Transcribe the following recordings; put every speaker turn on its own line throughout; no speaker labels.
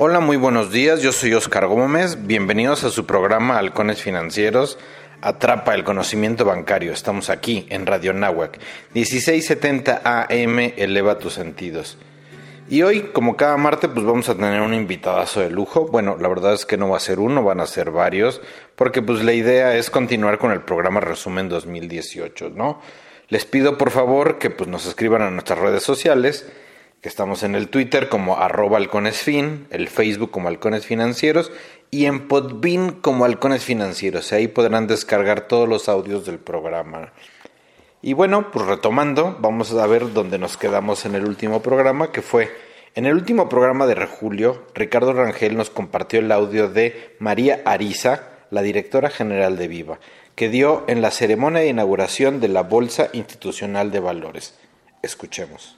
Hola, muy buenos días. Yo soy Oscar Gómez. Bienvenidos a su programa Halcones Financieros. Atrapa el conocimiento bancario. Estamos aquí en Radio Nahuac. 1670 AM eleva tus sentidos. Y hoy, como cada martes, pues vamos a tener un invitadazo de lujo. Bueno, la verdad es que no va a ser uno, van a ser varios, porque pues la idea es continuar con el programa Resumen 2018, ¿no? Les pido por favor que pues nos escriban a nuestras redes sociales que estamos en el Twitter como arroba halconesfin, el Facebook como halcones financieros y en Podbean como halcones financieros. Ahí podrán descargar todos los audios del programa. Y bueno, pues retomando, vamos a ver dónde nos quedamos en el último programa, que fue en el último programa de Julio, Ricardo Rangel nos compartió el audio de María Ariza, la directora general de Viva, que dio en la ceremonia de inauguración de la Bolsa Institucional de Valores. Escuchemos.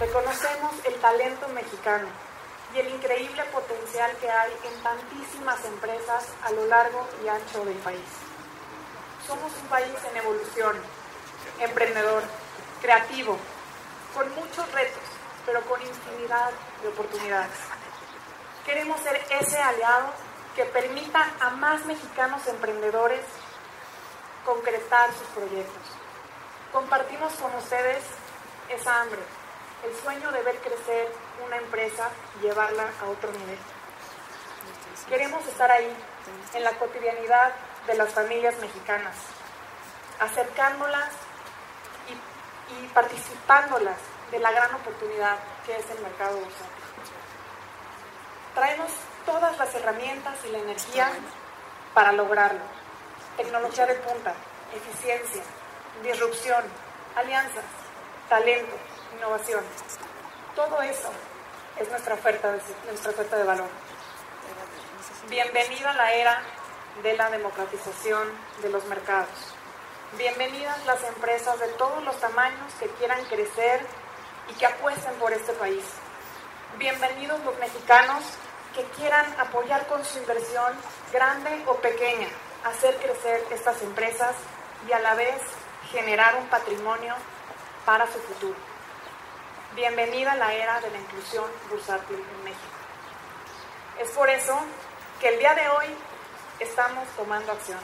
Reconocemos el talento mexicano y el increíble potencial que hay en tantísimas empresas a lo largo y ancho del país. Somos un país en evolución, emprendedor, creativo, con muchos retos, pero con infinidad de oportunidades. Queremos ser ese aliado que permita a más mexicanos emprendedores concretar sus proyectos. Compartimos con ustedes esa hambre, el sueño de ver crecer una empresa y llevarla a otro nivel. Queremos estar ahí, en la cotidianidad de las familias mexicanas, acercándolas y, participándolas de la gran oportunidad que es el mercado bursátil. Traemos todas las herramientas y la energía para lograrlo. Tecnología de punta, eficiencia, disrupción, alianzas, talento, innovación. Todo eso es nuestra oferta de, nuestra oferta de valor. Bienvenida a la era de la democratización de los mercados. Bienvenidas las empresas de todos los tamaños que quieran crecer y que apuesten por este país. Bienvenidos los mexicanos que quieran apoyar con su inversión, grande o pequeña, hacer crecer estas empresas y a la vez generar un patrimonio para su futuro. Bienvenida a la era de la inclusión bursátil en México. Es por eso que el día de hoy estamos tomando acción.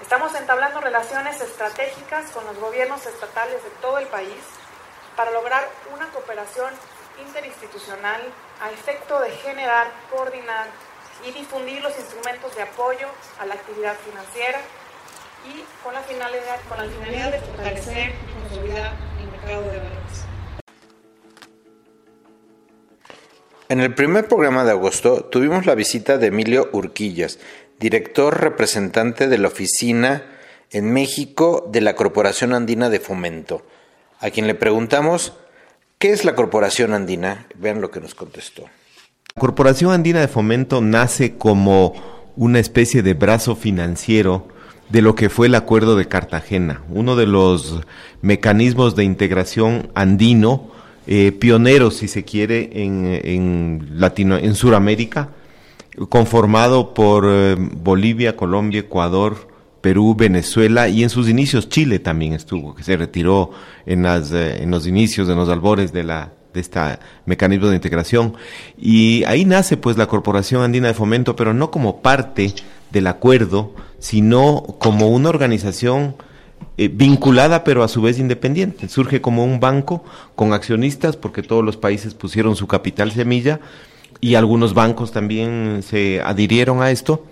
Estamos entablando relaciones estratégicas con los gobiernos estatales de todo el país para lograr una cooperación interinstitucional a efecto de generar, coordinar y difundir los instrumentos de apoyo a la actividad financiera y con la finalidad, la de fortalecer y consolidar el mercado de valores.
En el primer programa de agosto tuvimos la visita de Emilio Urquillas, director representante de la oficina en México de la Corporación Andina de Fomento, a quien le preguntamos ¿qué es la Corporación Andina? Vean lo que nos contestó.
La Corporación Andina de Fomento nace como una especie de brazo financiero de lo que fue el Acuerdo de Cartagena, uno de los mecanismos de integración andino eh, pioneros, si se quiere, en, en, Latino, en Sudamérica, conformado por eh, Bolivia, Colombia, Ecuador, Perú, Venezuela y en sus inicios Chile también estuvo, que se retiró en, las, eh, en los inicios, en los albores de la de este mecanismo de integración. Y ahí nace pues la Corporación Andina de Fomento, pero no como parte del acuerdo, sino como una organización eh, vinculada pero a su vez independiente. Surge como un banco con accionistas porque todos los países pusieron su capital semilla y algunos bancos también se adhirieron a esto,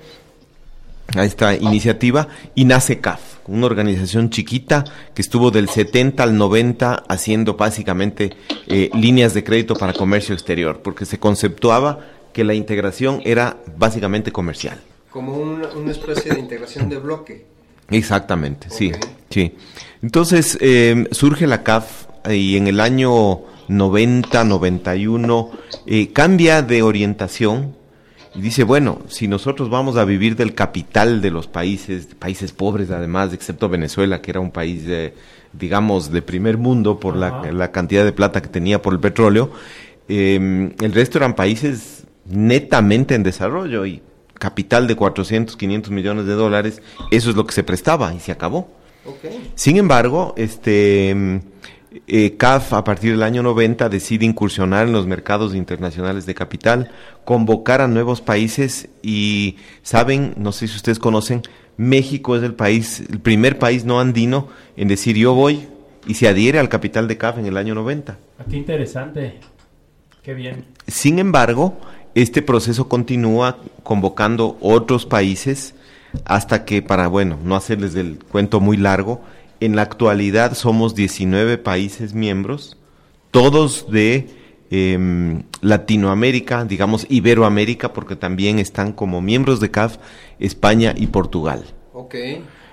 a esta iniciativa, y nace CAF, una organización chiquita que estuvo del 70 al 90 haciendo básicamente eh, líneas de crédito para comercio exterior, porque se conceptuaba que la integración era básicamente comercial.
Como una, una especie de integración de bloque.
Exactamente, sí, sí. Entonces eh, surge la CAF y en el año 90, 91 eh, cambia de orientación y dice, bueno, si nosotros vamos a vivir del capital de los países, países pobres además, excepto Venezuela, que era un país, de, digamos, de primer mundo por la, la, cantidad de plata que tenía por el petróleo, eh, el resto eran países netamente en desarrollo y capital de 400, 500 millones de dólares, eso es lo que se prestaba y se acabó. Okay. Sin embargo, este eh, CAF a partir del año 90 decide incursionar en los mercados internacionales de capital, convocar a nuevos países y saben, no sé si ustedes conocen, México es el país, el primer país no andino en decir yo voy y se adhiere al capital de CAF en el año 90.
Ah, qué interesante, qué bien.
Sin embargo, este proceso continúa convocando otros países hasta que, para, bueno, no hacerles el cuento muy largo, en la actualidad somos 19 países miembros, todos de em, Latinoamérica, digamos Iberoamérica, porque también están como miembros de CAF España y Portugal.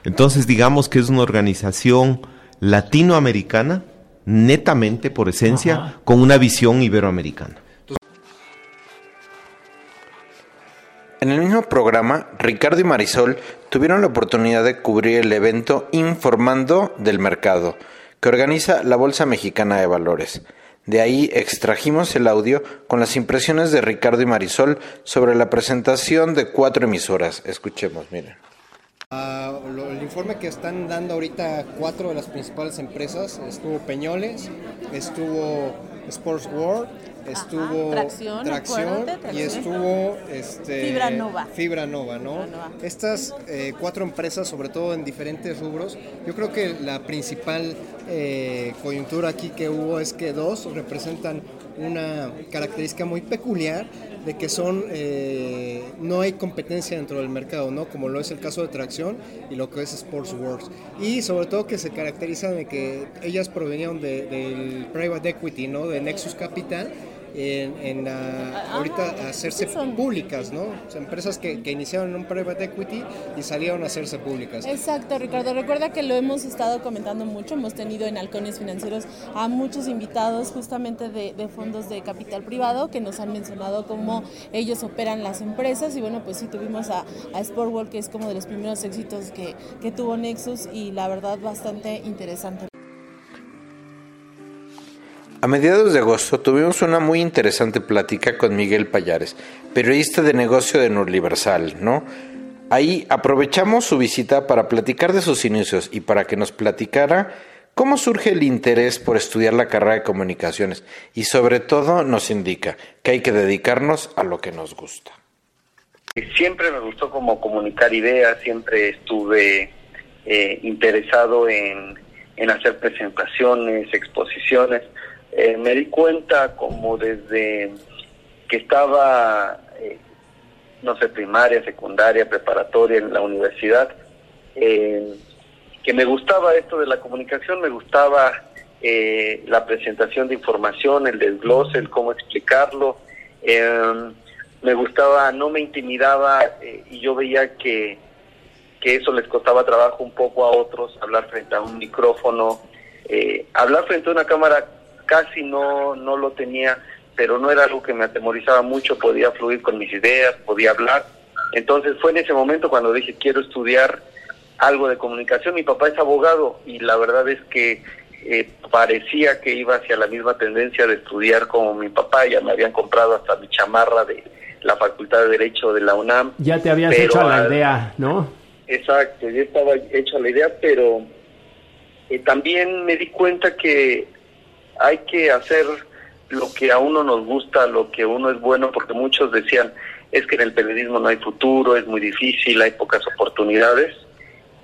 Entonces digamos que es una organización latinoamericana, netamente por esencia,
Ajá.
con una visión iberoamericana.
En el mismo programa, Ricardo y Marisol tuvieron la oportunidad de cubrir el evento Informando del Mercado, que organiza la Bolsa Mexicana de Valores. De ahí extrajimos el audio con las impresiones de Ricardo y Marisol sobre la presentación de cuatro emisoras. Escuchemos, miren.
Ah, el informe que están dando ahorita cuatro de las principales empresas, estuvo Peñoles, estuvo Sports World, estuvo
Tracción,
y estuvo este,
Fibra Nova.
Fibra Nova, ¿no?
Fibra Nova.
Estas eh, cuatro empresas, sobre todo en diferentes rubros, yo creo que la principal eh, coyuntura aquí que hubo es que dos representan una característica muy peculiar de que son eh, no hay competencia dentro del mercado, ¿no? Como lo es el caso de Tracción y lo que es Sports Wars. Y sobre todo que se caracterizan de que ellas provenían de- del private equity, ¿no? De Nexus Capital. En, en la-
Ah,
ahorita hacerse públicas, ¿no? O sea, empresas que, que iniciaron un private equity y salieron a hacerse públicas.
Exacto, Ricardo. Recuerda que lo hemos estado comentando mucho. Hemos tenido en Halcones Financieros a muchos invitados justamente de, de fondos de capital privado que nos han mencionado cómo ellos operan las empresas. Y bueno, pues sí tuvimos a, a Sportworld, que es como de los primeros éxitos que, que tuvo Nexus y la verdad bastante interesante.
A mediados de agosto tuvimos una muy interesante plática con Miguel Payares, periodista de negocio de Universal, ¿no? Ahí aprovechamos su visita para platicar de sus inicios y para que nos platicara cómo surge el interés por estudiar la carrera de comunicaciones y sobre todo nos indica que hay que dedicarnos a lo que nos gusta.
Siempre me gustó como comunicar ideas, siempre estuve eh, interesado en, en hacer presentaciones, exposiciones. Eh, me di cuenta como desde que estaba, eh, no sé, primaria, secundaria, preparatoria en la universidad, eh, que me gustaba esto de la comunicación, me gustaba eh, la presentación de información, el desglose, el cómo explicarlo. Eh, me gustaba, no me intimidaba eh, y yo veía que, que eso les costaba trabajo un poco a otros, hablar frente a un micrófono, eh, hablar frente a una cámara casi no, no lo tenía, pero no era algo que me atemorizaba mucho, podía fluir con mis ideas, podía hablar. Entonces fue en ese momento cuando dije quiero estudiar algo de comunicación. Mi papá es abogado y la verdad es que eh, parecía que iba hacia la misma tendencia de estudiar como mi papá, ya me habían comprado hasta mi chamarra de la Facultad de Derecho de la UNAM.
Ya te habías hecho a la idea, ¿no?
Exacto, yo estaba hecho la idea, pero eh, también me di cuenta que hay que hacer lo que a uno nos gusta, lo que uno es bueno, porque muchos decían, es que en el periodismo no hay futuro, es muy difícil, hay pocas oportunidades.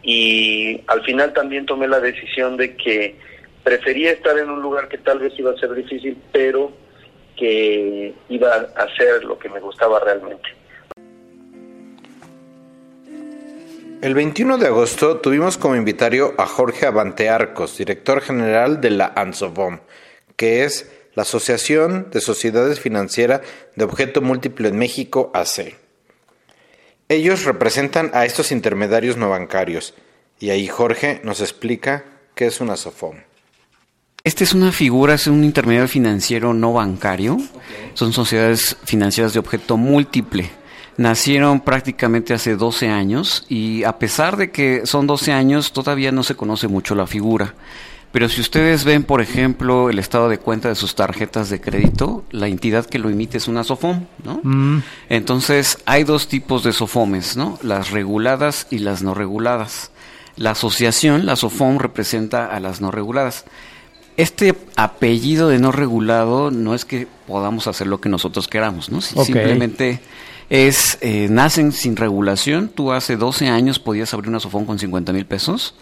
Y al final también tomé la decisión de que prefería estar en un lugar que tal vez iba a ser difícil, pero que iba a hacer lo que me gustaba realmente.
El 21 de agosto tuvimos como invitario a Jorge Avante Arcos, director general de la ANSOFOM, que es la Asociación de Sociedades Financieras de Objeto Múltiple en México, AC. Ellos representan a estos intermediarios no bancarios, y ahí Jorge nos explica qué es una SOFOM.
Esta es una figura, es un intermediario financiero no bancario. Son sociedades financieras de objeto múltiple. Nacieron prácticamente hace 12 años y a pesar de que son 12 años, todavía no se conoce mucho la figura. Pero si ustedes ven, por ejemplo, el estado de cuenta de sus tarjetas de crédito, la entidad que lo emite es una SOFOM, ¿no? Entonces, hay dos tipos de SOFOMES, ¿no? Las reguladas y las no reguladas. La asociación, la SOFOM, representa a las no reguladas. este apellido de no regulado no es que podamos hacer lo que nosotros queramos, ¿no? Simplemente es, eh, nacen sin regulación. Tú hace 12 años podías abrir una sofón con 50 mil pesos,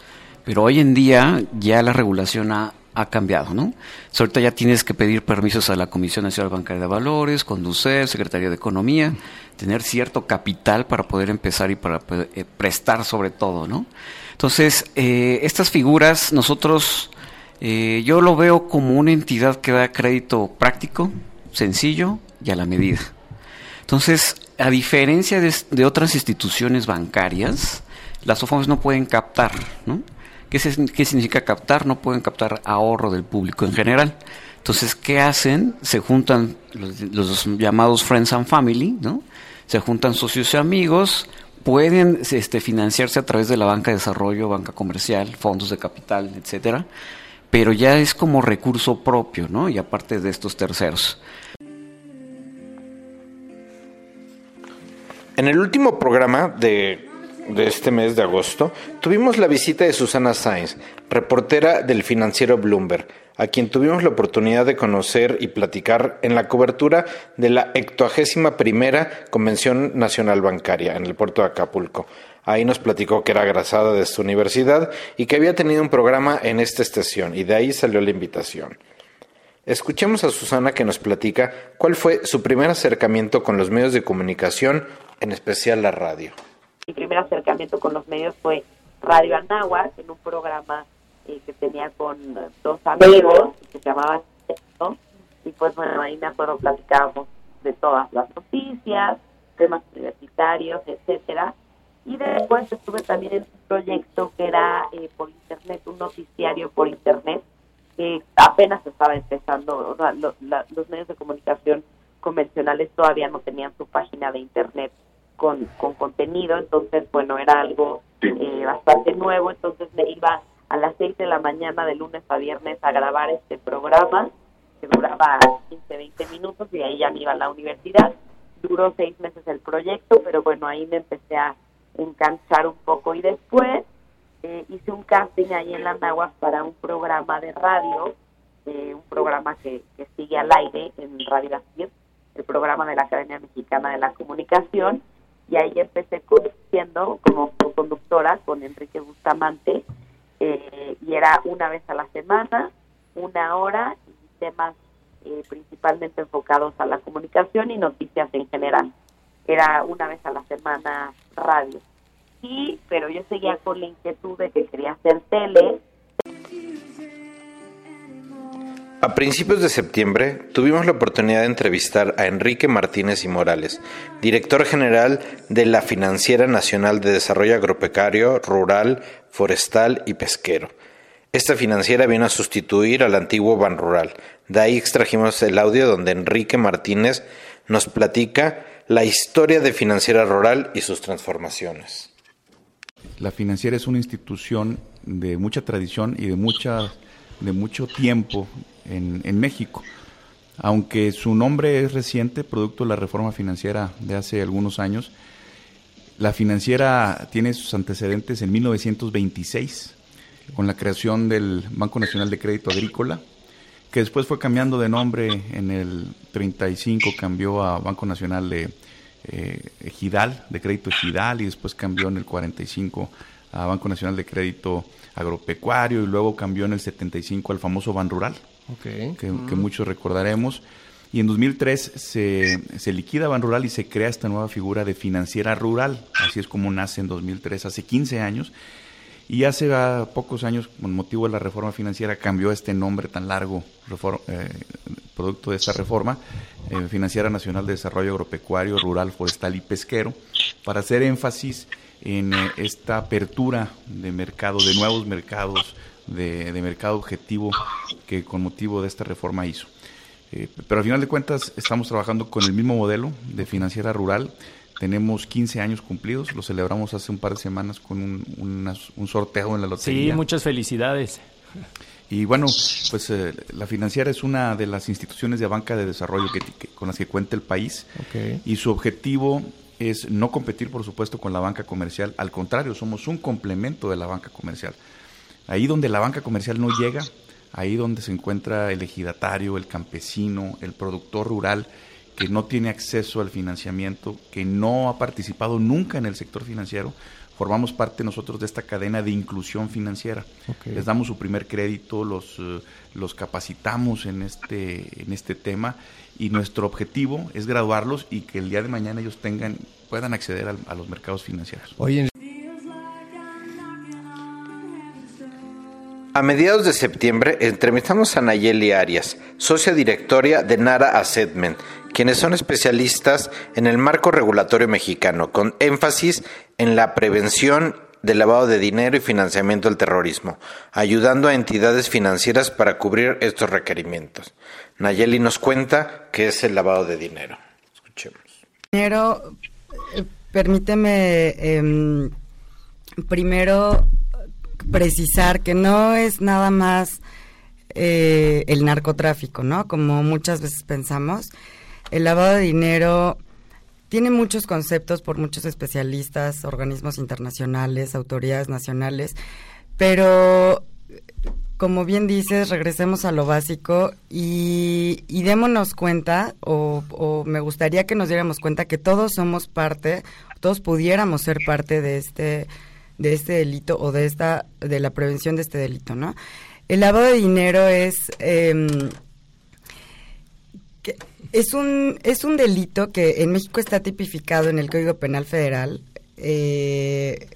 pero hoy en día ya la regulación ha, ha cambiado, ¿no? ahorita ya tienes que pedir permisos a la Comisión Nacional Bancaria de Valores, Conducir, Secretaría de Economía, tener cierto capital para poder empezar y para eh, prestar sobre todo, ¿no? Entonces, eh, estas figuras nosotros, eh, yo lo veo como una entidad que da crédito práctico, sencillo y a la medida. Entonces, a diferencia de, otras instituciones bancarias, las OFOMs no pueden captar, ¿no? ¿Qué, significa captar? No pueden captar ahorro del público en general. Entonces, ¿qué hacen? Se juntan los, llamados friends and family, ¿no? Se juntan socios y amigos, pueden este, financiarse a través de la banca de desarrollo, banca comercial, fondos de capital, etcétera, pero ya es como recurso propio, ¿no? Y aparte de estos terceros.
En el último programa de de este mes de agosto, tuvimos la visita de Susana Sainz, reportera del financiero Bloomberg, a quien tuvimos la oportunidad de conocer y platicar en la cobertura de la 81 primera Convención Nacional Bancaria en el puerto de Acapulco. Ahí nos platicó que era grasada de su universidad y que había tenido un programa en esta estación, y de ahí salió la invitación. Escuchemos a Susana que nos platica cuál fue su primer acercamiento con los medios de comunicación, en especial la radio
mi primer acercamiento con los medios fue Radio Anáhuac, en un programa eh, que tenía con dos amigos que se llamaba y pues bueno, ahí me acuerdo platicábamos de todas las noticias, temas universitarios, etcétera. Y después estuve también en un proyecto que era eh, por internet, un noticiario por internet, que apenas estaba empezando, los medios de comunicación convencionales todavía no tenían su página de internet con, con contenido, entonces, bueno, era algo eh, bastante nuevo, entonces me iba a las 6 de la mañana de lunes a viernes a grabar este programa, que duraba 15, 20 minutos, y ahí ya me iba a la universidad. Duró seis meses el proyecto, pero bueno, ahí me empecé a enganchar un poco y después eh, hice un casting ahí en la Nahuas para un programa de radio, eh, un programa que, que sigue al aire en Radio Asir, el programa de la Academia Mexicana de la Comunicación, y ahí empecé conduciendo como conductora con Enrique Bustamante eh, y era una vez a la semana, una hora y temas eh, principalmente enfocados a la comunicación y noticias en general. Era una vez a la semana radio. Sí, pero yo seguía con la inquietud de que quería hacer tele
A principios de septiembre tuvimos la oportunidad de entrevistar a Enrique Martínez y Morales, director general de la Financiera Nacional de Desarrollo Agropecuario, Rural, Forestal y Pesquero. Esta financiera viene a sustituir al antiguo Ban Rural. De ahí extrajimos el audio donde Enrique Martínez nos platica la historia de Financiera Rural y sus transformaciones.
La financiera es una institución de mucha tradición y de mucha de mucho tiempo en, México. Aunque su nombre es reciente, producto de la reforma financiera de hace algunos años, la financiera tiene sus antecedentes en 1926, con la creación del Banco Nacional de Crédito Agrícola, que después fue cambiando de nombre en el 35, cambió a Banco Nacional de eh, de Crédito Ejidal, y después cambió en el 45 a Banco Nacional de Crédito Agropecuario, y luego cambió en el 75 al famoso Ban Rural que, muchos recordaremos. Y en 2003 se, se liquida Ban Rural y se crea esta nueva figura de financiera rural. Así es como nace en 2003, hace 15 años. Y hace pocos años, con motivo de la reforma financiera, cambió este nombre tan largo, eh, producto de esta reforma, eh, Financiera Nacional de Desarrollo Agropecuario, Rural, Forestal y Pesquero, para hacer énfasis en eh, esta apertura de mercado, de nuevos mercados, de, mercado objetivo que con motivo de esta reforma hizo. Eh, pero al final de cuentas estamos trabajando con el mismo modelo de financiera rural. Tenemos 15 años cumplidos, lo celebramos hace un par de semanas con un, un sorteo en la lotería.
Sí, muchas felicidades.
Y bueno, pues eh, la financiera es una de las instituciones de banca de desarrollo que, con las que cuenta el país. Y su objetivo es no competir, por supuesto, con la banca comercial. Al contrario, somos un complemento de la banca comercial. Ahí donde la banca comercial no llega, ahí donde se encuentra el ejidatario, el campesino, el productor rural, que no tiene acceso al financiamiento, que no ha participado nunca en el sector financiero, formamos parte nosotros de esta cadena de inclusión financiera. Les damos su primer crédito, los, eh, los capacitamos en este, en este tema y nuestro objetivo es graduarlos y que el día de mañana ellos tengan, puedan acceder a, los mercados financieros.
A mediados de septiembre entrevistamos a Nayeli Arias, socia directoria de Nara Assetment, quienes son especialistas en el marco regulatorio mexicano, con énfasis en la prevención del lavado de dinero y financiamiento del terrorismo, ayudando a entidades financieras para cubrir estos requerimientos. Nayeli nos cuenta qué es el lavado de dinero. Escuchemos.
Dinero, eh, permíteme em, primero precisar que no es nada más eh, el narcotráfico, ¿no? Como muchas veces pensamos. El lavado de dinero tiene muchos conceptos por muchos especialistas, organismos internacionales, autoridades nacionales, pero como bien dices, regresemos a lo básico y, démonos cuenta, o, o, me gustaría que nos diéramos cuenta que todos somos parte, todos pudiéramos ser parte de este de este delito o de esta de la prevención de este delito, ¿no? El lavado de dinero es em, es un es un delito que en México está tipificado en el Código Penal Federal eh,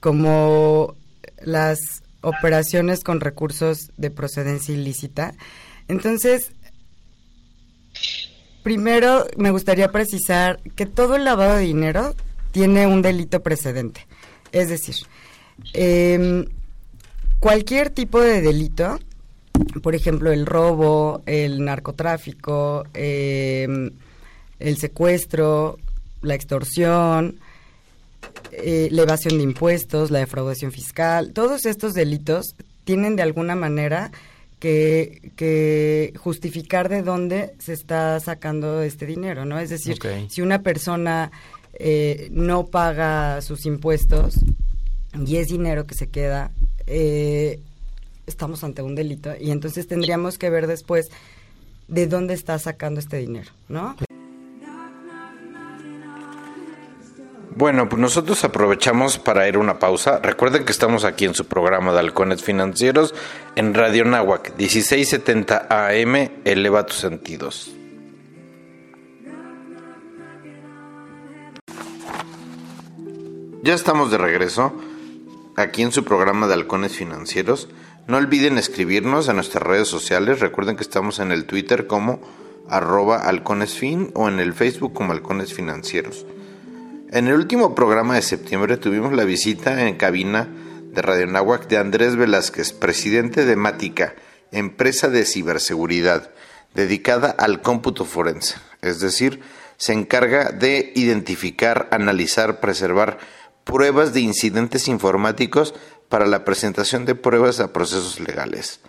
como las operaciones con recursos de procedencia ilícita. Entonces, primero me gustaría precisar que todo el lavado de dinero tiene un delito precedente. Es decir, em, cualquier tipo de delito, por ejemplo, el robo, el narcotráfico, em, el secuestro, la extorsión, eh, la evasión de impuestos, la defraudación fiscal, todos estos delitos tienen de alguna manera que, justificar de dónde se está sacando este dinero, ¿no? Es decir, si una persona eh, no paga sus impuestos y es dinero que se queda, eh, estamos ante un delito y entonces tendríamos que ver después de dónde está sacando este dinero, ¿no?
Bueno, pues nosotros aprovechamos para ir a una pausa. Recuerden que estamos aquí en su programa de Halcones Financieros en Radio Nahuac, 1670 AM, eleva tus sentidos. Ya estamos de regreso aquí en su programa de Halcones Financieros. No olviden escribirnos a nuestras redes sociales. Recuerden que estamos en el Twitter como arroba halconesfin o en el Facebook como Halcones Financieros. En el último programa de septiembre tuvimos la visita en cabina de Radio Nahuac de Andrés Velázquez, presidente de Mática, empresa de ciberseguridad dedicada al cómputo forense, es decir, se encarga de identificar, analizar, preservar pruebas de incidentes informáticos para la presentación de pruebas a procesos legales.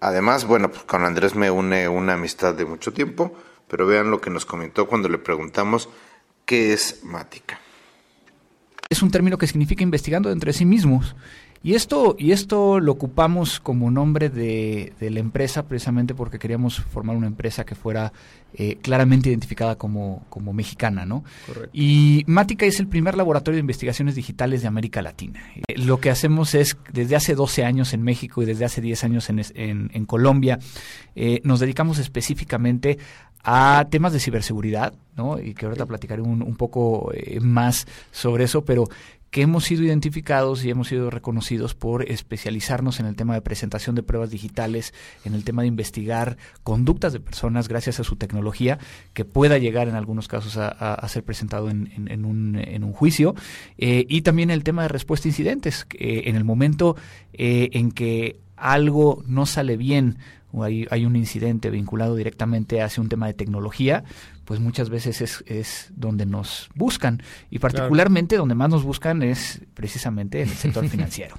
Además, bueno, pues con Andrés me une una amistad de mucho tiempo, pero vean lo que nos comentó cuando le preguntamos qué es Mática.
Es un término que significa investigando entre sí mismos. Y esto, y esto lo ocupamos como nombre de, de, la empresa precisamente porque queríamos formar una empresa que fuera eh, claramente identificada como, como mexicana, ¿no? Y Mática es el primer laboratorio de investigaciones digitales de América Latina. Eh, lo que hacemos es, desde hace 12 años en México y desde hace 10 años en, en, en Colombia, eh, nos dedicamos específicamente a temas de ciberseguridad, ¿no? Y que ahorita platicaré un, un poco más sobre eso, pero que hemos sido identificados y hemos sido reconocidos por especializarnos en el tema de presentación de pruebas digitales, en el tema de investigar conductas de personas gracias a su tecnología, que pueda llegar en algunos casos a, ser presentado en, un, juicio, eh, y también el tema de respuesta a incidentes. En el momento eh, en que algo no sale bien hay, hay un incidente vinculado directamente hacia un tema de tecnología, pues muchas veces es, es donde nos buscan y particularmente donde más nos buscan es precisamente en el sector financiero.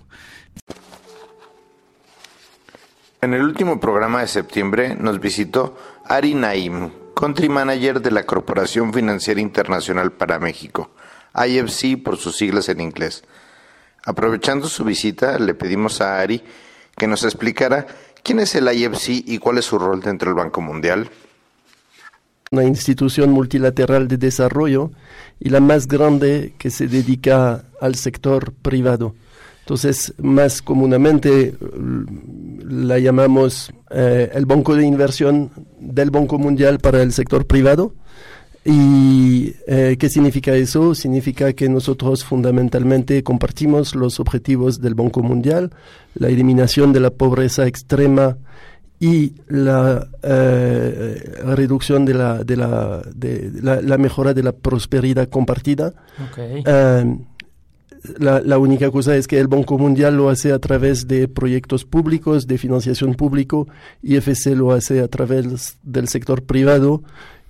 En el último programa de septiembre nos visitó Ari Naim, Country Manager de la Corporación Financiera Internacional para México, IFC por sus siglas en inglés. Aprovechando su visita, le pedimos a Ari que nos explicara ¿Quién es el IFC y cuál es su rol dentro del Banco Mundial?
Una institución multilateral de desarrollo y la más grande que se dedica al sector privado. Entonces, más comúnmente la llamamos eh, el Banco de Inversión del Banco Mundial para el sector privado. ¿Y eh, qué significa eso? Significa que nosotros fundamentalmente compartimos los objetivos del Banco Mundial, la eliminación de la pobreza extrema y la eh, reducción de la, de, la, de la, mejora de la prosperidad compartida. Eh, la, la, única cosa es que el Banco Mundial lo hace a través de proyectos públicos, de financiación público, y FC lo hace a través del sector privado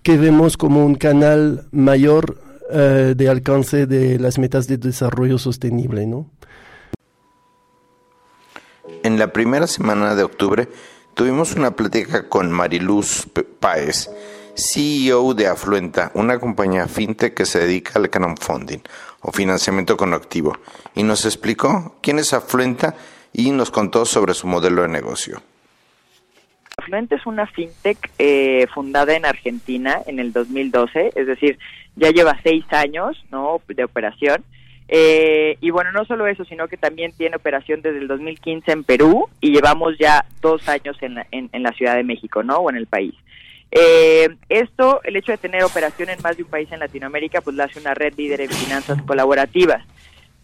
que vemos como un canal mayor eh, de alcance de las metas de desarrollo sostenible, ¿no?
En la primera semana de octubre tuvimos una plática con Mariluz Páez, CEO de Afluenta, una compañía fintech que se dedica al crowdfunding o financiamiento conectivo, y nos explicó quién es Afluenta y nos contó sobre su modelo de negocio.
Afluente es una fintech eh, fundada en Argentina en el 2012, es decir, ya lleva seis años ¿no? de operación. Eh, y bueno, no solo eso, sino que también tiene operación desde el 2015 en Perú y llevamos ya dos años en la, en, la Ciudad de México, ¿no? O en el país. Eh, esto, el hecho de tener operación en más de un país en Latinoamérica, pues la hace una red líder en finanzas colaborativas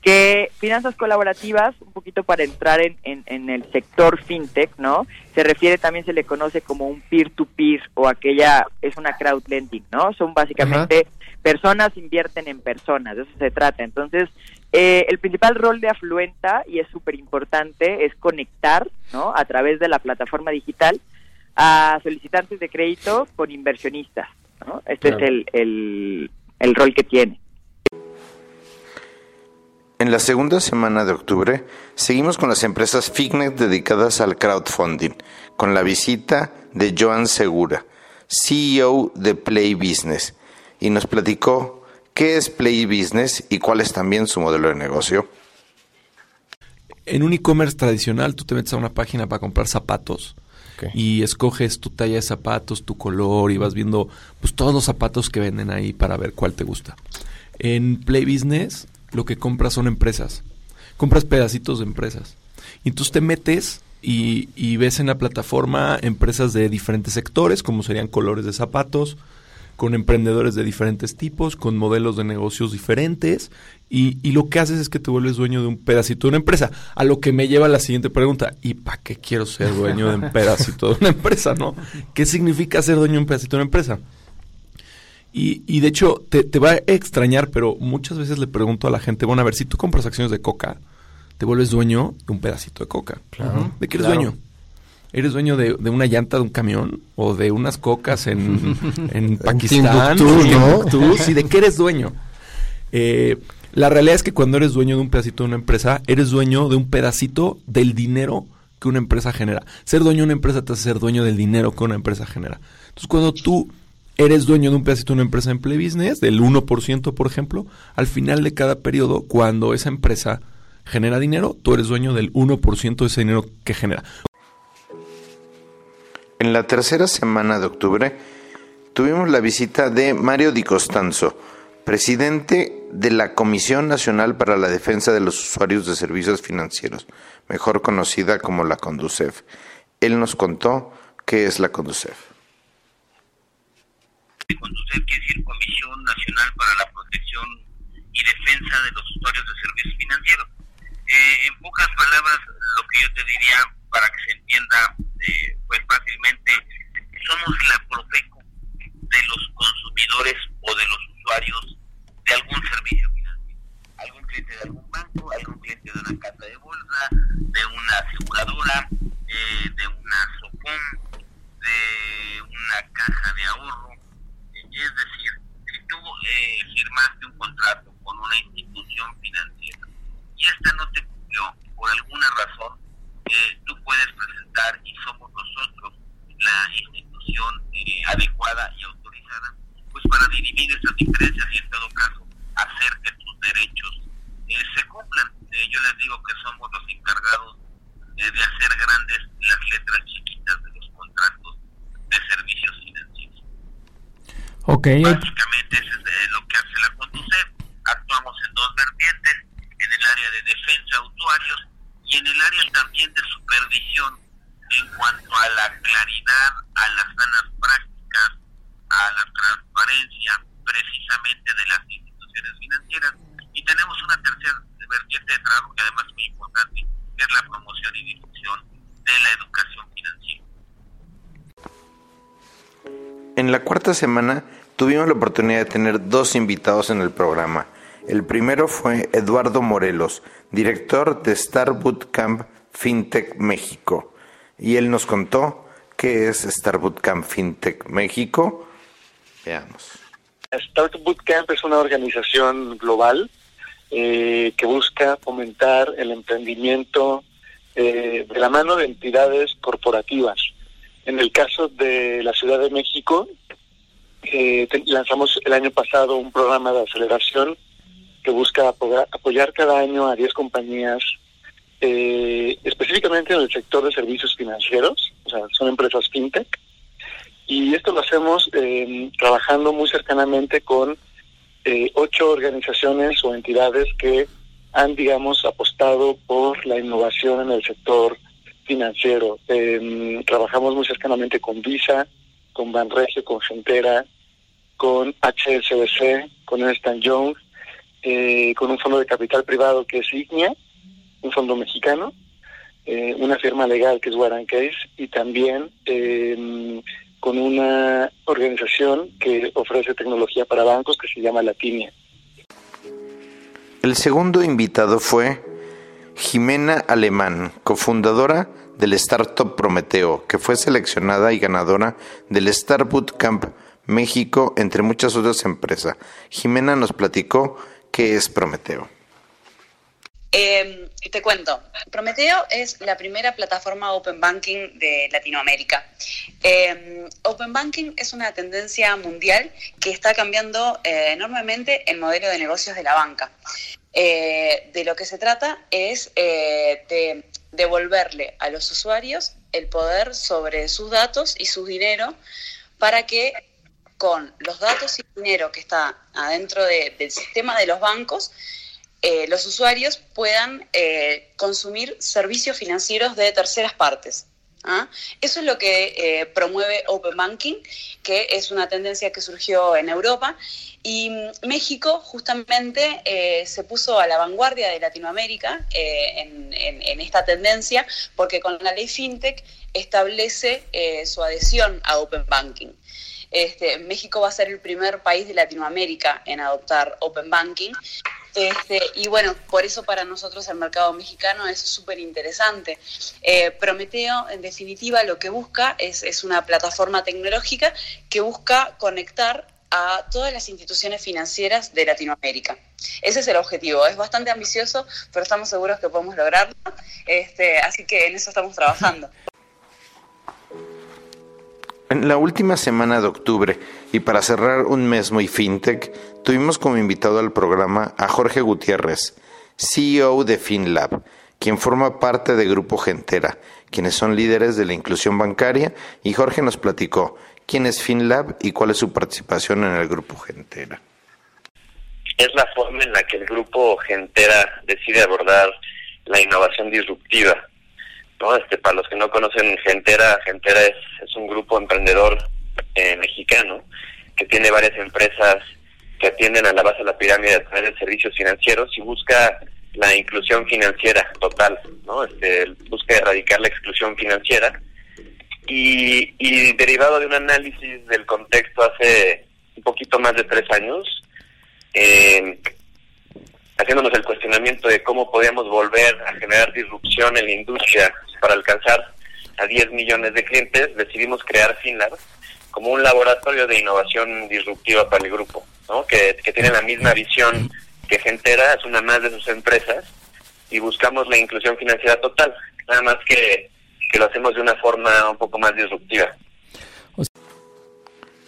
que finanzas colaborativas, un poquito para entrar en, en, el sector fintech, ¿no? Se refiere también, se le conoce como un peer-to-peer o aquella, es una crowd lending, ¿no? Son básicamente personas invierten en personas, de eso se trata. Entonces, eh, el principal rol de Afluenta, y es súper importante, es conectar, ¿no? A través de la plataforma digital a solicitantes de crédito con inversionistas, ¿no? Este es el, el, el rol que tiene.
En la segunda semana de octubre seguimos con las empresas Fignet dedicadas al crowdfunding, con la visita de Joan Segura, CEO de Play Business, y nos platicó qué es Play Business y cuál es también su modelo de negocio.
En un e-commerce tradicional tú te metes a una página para comprar zapatos y escoges tu talla de zapatos, tu color y vas viendo pues todos los zapatos que venden ahí para ver cuál te gusta. En Play Business lo que compras son empresas. Compras pedacitos de empresas. Y entonces te metes y, ves en la plataforma empresas de diferentes sectores, como serían colores de zapatos, con emprendedores de diferentes tipos, con modelos de negocios diferentes, y, lo que haces es que te vuelves dueño de un pedacito de una empresa. A lo que me lleva la siguiente pregunta, ¿y para qué quiero ser dueño de un pedacito de una empresa, no? ¿Qué significa ser dueño de un pedacito de una empresa? Y, y de hecho, te, va a extrañar, pero muchas veces le pregunto a la gente, bueno, a ver, si tú compras acciones de coca, te vuelves dueño de un pedacito de coca. Claro. ¿De qué eres dueño? ¿Eres dueño de, una llanta de un camión? ¿O de unas cocas en, en Pakistán? ¿no? Sí, ¿de qué eres dueño? Eh, la realidad es que cuando eres dueño de un pedacito de una empresa, eres dueño de un pedacito del dinero que una empresa genera. Ser dueño de una empresa te hace ser dueño del dinero que una empresa genera. Entonces, cuando tú eres dueño de un pedacito de una empresa en Play Business, del 1%, por ejemplo, al final de cada periodo, cuando esa empresa genera dinero, tú eres dueño del 1% de ese dinero que genera.
En la tercera semana de octubre tuvimos la visita de Mario Di Costanzo, presidente de la Comisión Nacional para la Defensa de los Usuarios de Servicios Financieros, mejor conocida como la CONDUCEF. Él nos contó qué es la CONDUCEF
de quiere decir Comisión Nacional para la Protección y Defensa de los Usuarios de Servicios Financieros. Eh, palabras, lo que yo te diría para que se entienda eh, pues fácilmente, somos la Profeco de los consumidores o de los usuarios de algún servicio financiero. Algún cliente de algún banco, algún cliente de una casa de bolsa, de una aseguradora, eh, de una SOCOM, de una caja de ahorro, es decir, si tú eh, firmaste un contrato con una institución financiera y esta no te cumplió por alguna razón, eh, tú puedes presentar y somos nosotros la institución eh, adecuada y autorizada pues para dirimir esas diferencias y en todo caso hacer que tus derechos se cumplan. yo les digo que somos los encargados de hacer grandes las letras chicas
Ok.
Básicamente eso es lo que hace la Conducef. Actuamos en dos vertientes, en el área de defensa de usuarios y en el área también de supervisión en cuanto a la claridad, a las sanas prácticas, a la transparencia precisamente de las instituciones financieras. Y tenemos una tercera vertiente de trabajo que además es muy importante, que es la promoción y difusión de la educación financiera.
En la cuarta semana tuvimos la oportunidad de tener dos invitados en el programa. El primero fue Eduardo Morelos, director de Star Bootcamp FinTech México. Y él nos contó qué es Star Bootcamp FinTech México. Veamos.
Start es una organización global eh, que busca fomentar el emprendimiento eh, de la mano de entidades corporativas. En el caso de la Ciudad de México, eh, lanzamos el año pasado un programa de aceleración que busca apoyar, cada año a 10 compañías, eh, específicamente en el sector de servicios financieros, o sea, son empresas fintech, y esto lo hacemos eh, trabajando muy cercanamente con eh, ocho organizaciones o entidades que han, digamos, apostado por la innovación en el sector financiero. Eh, trabajamos muy cercanamente con Visa, con Banregio, con Gentera, con HSBC, con Ernst Young, eh, con un fondo de capital privado que es Ignia, un fondo mexicano, eh, una firma legal que es Warren Case y también eh, con una organización que ofrece tecnología para bancos que se llama Latinia.
El segundo invitado fue Jimena Alemán, cofundadora del startup Prometeo, que fue seleccionada y ganadora del Star Bootcamp México, entre muchas otras empresas. Jimena nos platicó qué es Prometeo.
Eh, te cuento, Prometeo es la primera plataforma Open Banking de Latinoamérica. Eh, open Banking es una tendencia mundial que está cambiando eh, enormemente el modelo de negocios de la banca. Eh, de lo que se trata es eh, de devolverle a los usuarios el poder sobre sus datos y su dinero para que con los datos y dinero que está adentro de- del sistema de los bancos, eh, los usuarios puedan eh, consumir servicios financieros de terceras partes. ¿Ah? Eso es lo que eh, promueve Open Banking, que es una tendencia que surgió en Europa. Y mm, México justamente eh, se puso a la vanguardia de Latinoamérica eh, en, esta tendencia, porque con la ley FinTech establece su adhesión a Open Banking. Este, México va a ser el primer país de Latinoamérica en adoptar Open Banking. Este, y bueno, por eso para nosotros el mercado mexicano es súper interesante. Eh, Prometeo, en definitiva, lo que busca es, una plataforma tecnológica que busca conectar a todas las instituciones financieras de Latinoamérica. Ese es el objetivo. Es bastante ambicioso, pero estamos seguros que podemos lograrlo. Este, así que en eso estamos trabajando.
En la última semana de octubre, y para cerrar un mes muy fintech, tuvimos como invitado al programa a Jorge Gutiérrez, CEO de FinLab, quien forma parte de Grupo Gentera, quienes son líderes de la inclusión bancaria, y Jorge nos platicó quién es FinLab y cuál es su participación en el Grupo Gentera.
es la forma en la que el grupo Gentera decide abordar la innovación disruptiva. ¿no? Este, para los que no conocen Gentera, Gentera es, es un grupo emprendedor eh, mexicano que tiene varias empresas que atienden a la base de la pirámide a través de servicios financieros y busca la inclusión financiera total, ¿no? Este, busca erradicar la exclusión financiera y, y derivado de un análisis del contexto hace un poquito más de tres años, eh, haciéndonos el cuestionamiento de cómo podíamos volver a generar disrupción en la industria para alcanzar a 10 millones de clientes, decidimos crear FinLab como un laboratorio de innovación disruptiva para el grupo, ¿no? que, que tiene la misma visión que Gentera, es una más de sus empresas, y buscamos la inclusión financiera total, nada más que, que lo hacemos de una forma un poco más disruptiva.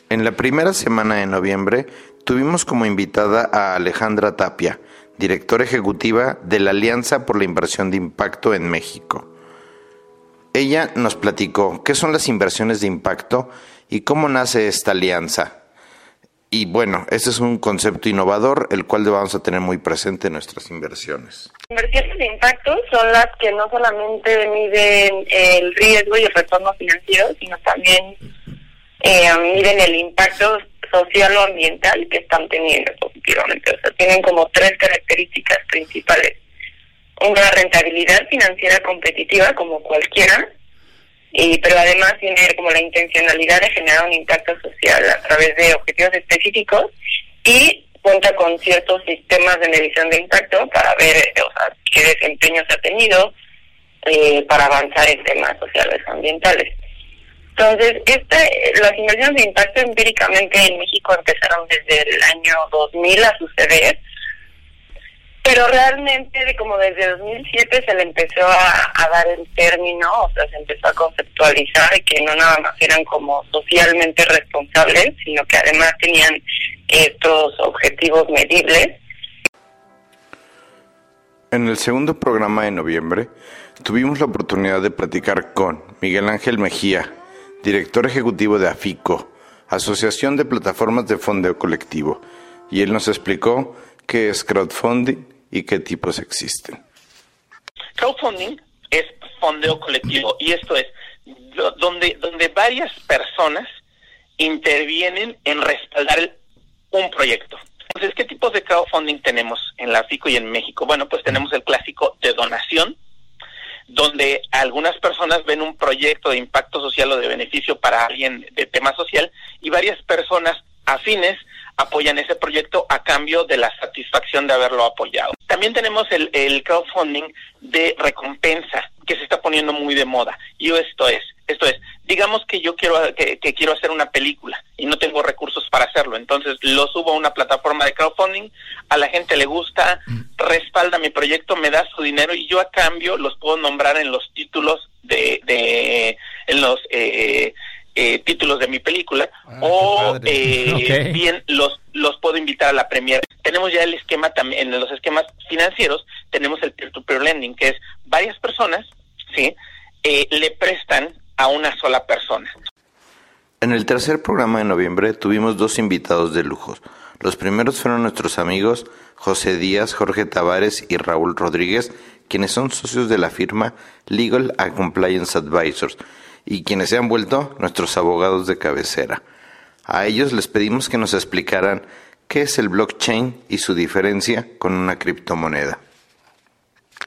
En la primera semana de noviembre tuvimos como invitada a Alejandra Tapia, directora ejecutiva de la Alianza por la Inversión de Impacto en México. Ella nos platicó qué son las inversiones de impacto y cómo nace esta alianza. Y bueno, este es un concepto innovador, el cual vamos a tener muy presente en nuestras inversiones.
Inversiones de impacto son las que no solamente miden el riesgo y el retorno financiero, sino también eh, miden el impacto social o ambiental que están teniendo positivamente. O sea, tienen como tres características principales. Una rentabilidad financiera competitiva, como cualquiera, y pero además tiene como la intencionalidad de generar un impacto social a través de objetivos específicos y cuenta con ciertos sistemas de medición de impacto para ver o sea, qué desempeño se ha tenido eh, para avanzar en temas sociales ambientales. Entonces, este, las inversiones de impacto empíricamente en México empezaron desde el año 2000 a suceder pero realmente como desde 2007 se le empezó a, dar el término, o sea, se empezó a conceptualizar que no nada más eran como socialmente responsables, sino que además tenían estos objetivos medibles.
En el segundo programa de noviembre tuvimos la oportunidad de platicar con Miguel Ángel Mejía, director ejecutivo de AFICO, Asociación de Plataformas de Fondeo Colectivo, y él nos explicó qué es crowdfunding y qué tipos existen.
Crowdfunding es fondeo colectivo y esto es donde, donde varias personas intervienen en respaldar un proyecto. Entonces, ¿qué tipos de crowdfunding tenemos en la FICO y en México? Bueno, pues tenemos el clásico de donación, donde algunas personas ven un proyecto de impacto social o de beneficio para alguien de tema social y varias personas afines apoyan ese proyecto a cambio de la satisfacción de haberlo apoyado. También tenemos el, el crowdfunding de recompensa que se está poniendo muy de moda. Y esto es, esto es, digamos que yo quiero que, quiero hacer una película y no tengo recursos para hacerlo, entonces lo subo a una plataforma de crowdfunding, a la gente le gusta, respalda mi proyecto, me da su dinero y yo a cambio los puedo nombrar en los títulos de, de en los eh, eh, títulos de mi película ah, o eh, bien los los puedo invitar a la premier. Tenemos ya el esquema también en los esquemas financieros tenemos el peer to peer lending que es varias personas, sí, eh, le prestan a una sola persona.
En el tercer programa de noviembre tuvimos dos invitados de lujos. Los primeros fueron nuestros amigos José Díaz, Jorge Tavares y Raúl Rodríguez, quienes son socios de la firma Legal and Compliance Advisors y quienes se han vuelto nuestros abogados de cabecera. A ellos les pedimos que nos explicaran qué es el blockchain y su diferencia con una criptomoneda.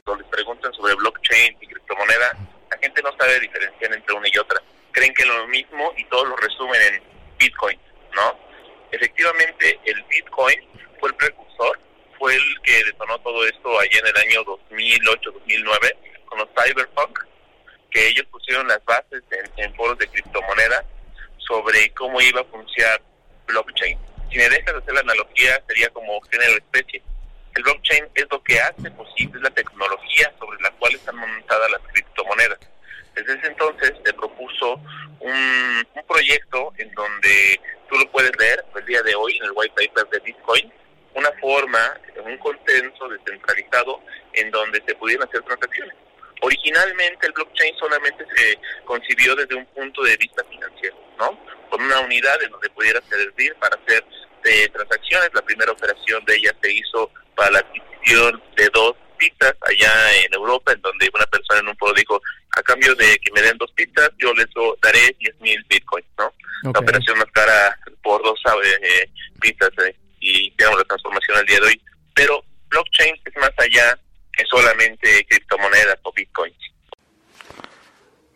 Cuando les preguntan sobre blockchain y criptomoneda, la gente no sabe diferenciar entre una y otra. Creen que es lo mismo y todos lo resumen en Bitcoin, ¿no? Efectivamente, el Bitcoin fue el precursor, fue el que detonó todo esto allá en el año 2008-2009 con los cyberpunk que ellos pusieron las bases en, foros de criptomonedas sobre cómo iba a funcionar blockchain. Si me dejas hacer la analogía, sería como la especie. El blockchain es lo que hace posible la tecnología sobre la cual están montadas las criptomonedas. Desde ese entonces se propuso un, un proyecto en donde tú lo puedes leer el día de hoy en el white paper de Bitcoin, una forma, un consenso descentralizado en donde se pudieran hacer transacciones. Originalmente el blockchain solamente se concibió desde un punto de vista financiero, ¿no? Con una unidad en donde pudiera servir para hacer eh, transacciones. La primera operación de ella se hizo para la adquisición de dos pistas allá en Europa, en donde una persona en un pueblo dijo, a cambio de que me den dos pistas, yo les daré 10 mil bitcoins, ¿no? La operación más cara por dos eh, pistas eh, y tenemos la transformación al día de hoy. Pero blockchain es más allá que solamente criptomonedas o bitcoins.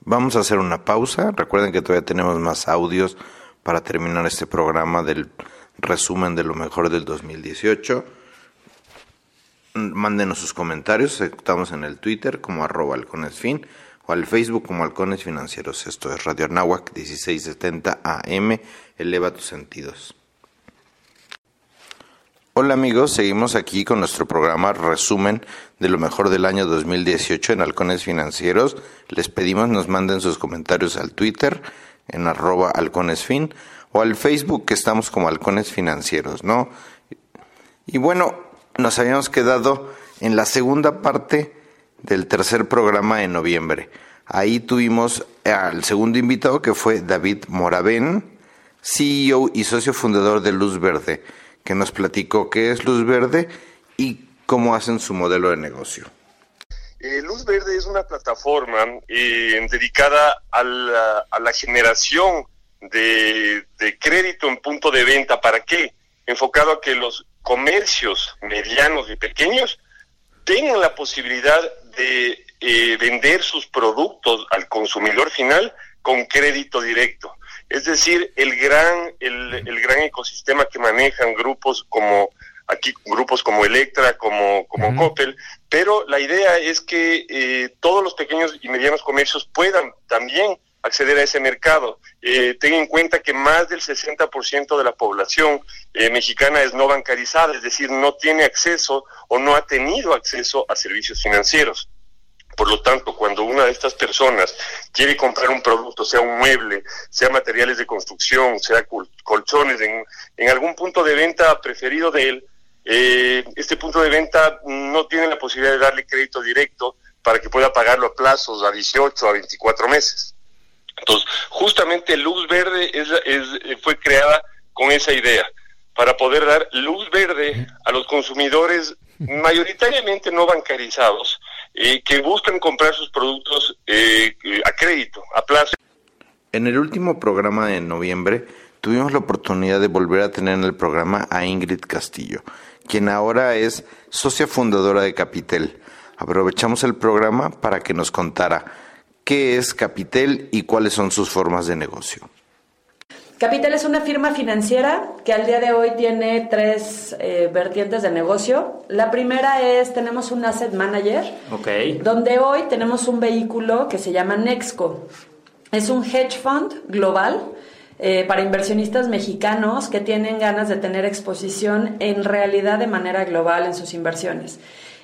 Vamos a hacer una pausa. Recuerden que todavía tenemos más audios para terminar este programa del resumen de lo mejor del 2018. Mándenos sus comentarios. Estamos en el Twitter como arroba halconesfin o al Facebook como halcones financieros. Esto es Radio Nahuac 1670 AM. Eleva tus sentidos. Hola amigos, seguimos aquí con nuestro programa resumen de lo mejor del año 2018 en Halcones Financieros. Les pedimos nos manden sus comentarios al Twitter en arroba halconesfin o al Facebook que estamos como Halcones Financieros, ¿no? Y bueno, nos habíamos quedado en la segunda parte del tercer programa de noviembre. Ahí tuvimos al segundo invitado que fue David Moravén, CEO y socio fundador de Luz Verde, que nos platicó qué es Luz Verde y cómo hacen su modelo de negocio.
Eh, Luz Verde es una plataforma eh, dedicada a la, generación de, de crédito en punto de venta. ¿Para qué? Enfocado a que los comercios medianos y pequeños tengan la posibilidad de eh, vender sus productos al consumidor final con crédito directo. Es decir, el gran, el, el gran ecosistema que manejan grupos como aquí grupos como Electra, como, como Coppel, pero la idea es que eh, todos los pequeños y medianos comercios puedan también acceder a ese mercado. Eh, ten en cuenta que más del 60% de la población eh, mexicana es no bancarizada, es decir, no tiene acceso o no ha tenido acceso a servicios financieros. Por lo tanto, cuando una de estas personas quiere comprar un producto, sea un mueble, sea materiales de construcción, sea col- colchones, en, en algún punto de venta preferido de él, eh, este punto de venta no tiene la posibilidad de darle crédito directo para que pueda pagarlo a plazos a 18 a 24 meses. Entonces, justamente Luz Verde es, es- fue creada con esa idea, para poder dar luz verde a los consumidores mayoritariamente no bancarizados eh, que buscan comprar sus productos eh, a crédito, a plazo.
En el último programa de noviembre tuvimos la oportunidad de volver a tener en el programa a Ingrid Castillo, quien ahora es socia fundadora de Capitel. Aprovechamos el programa para que nos contara qué es Capitel y cuáles son sus formas de negocio.
Capital es una firma financiera que al día de hoy tiene tres eh, vertientes de negocio. La primera es, tenemos un asset manager, donde hoy tenemos un vehículo que se llama Nexco. Es un hedge fund global eh, para inversionistas mexicanos que tienen ganas de tener exposición en realidad de manera global en sus inversiones.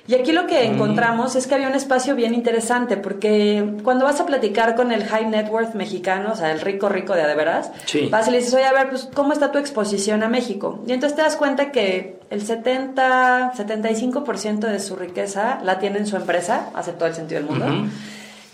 Y aquí lo que
Mm.
encontramos es que había un espacio bien interesante, porque cuando vas a platicar con el high net worth mexicano, o sea, el rico rico de a de veras,
Sí.
vas y le dices, oye, a ver, pues, ¿cómo está tu exposición a México? Y entonces te das cuenta que el 70, 75% de su riqueza la tiene en su empresa, hace todo el sentido del mundo.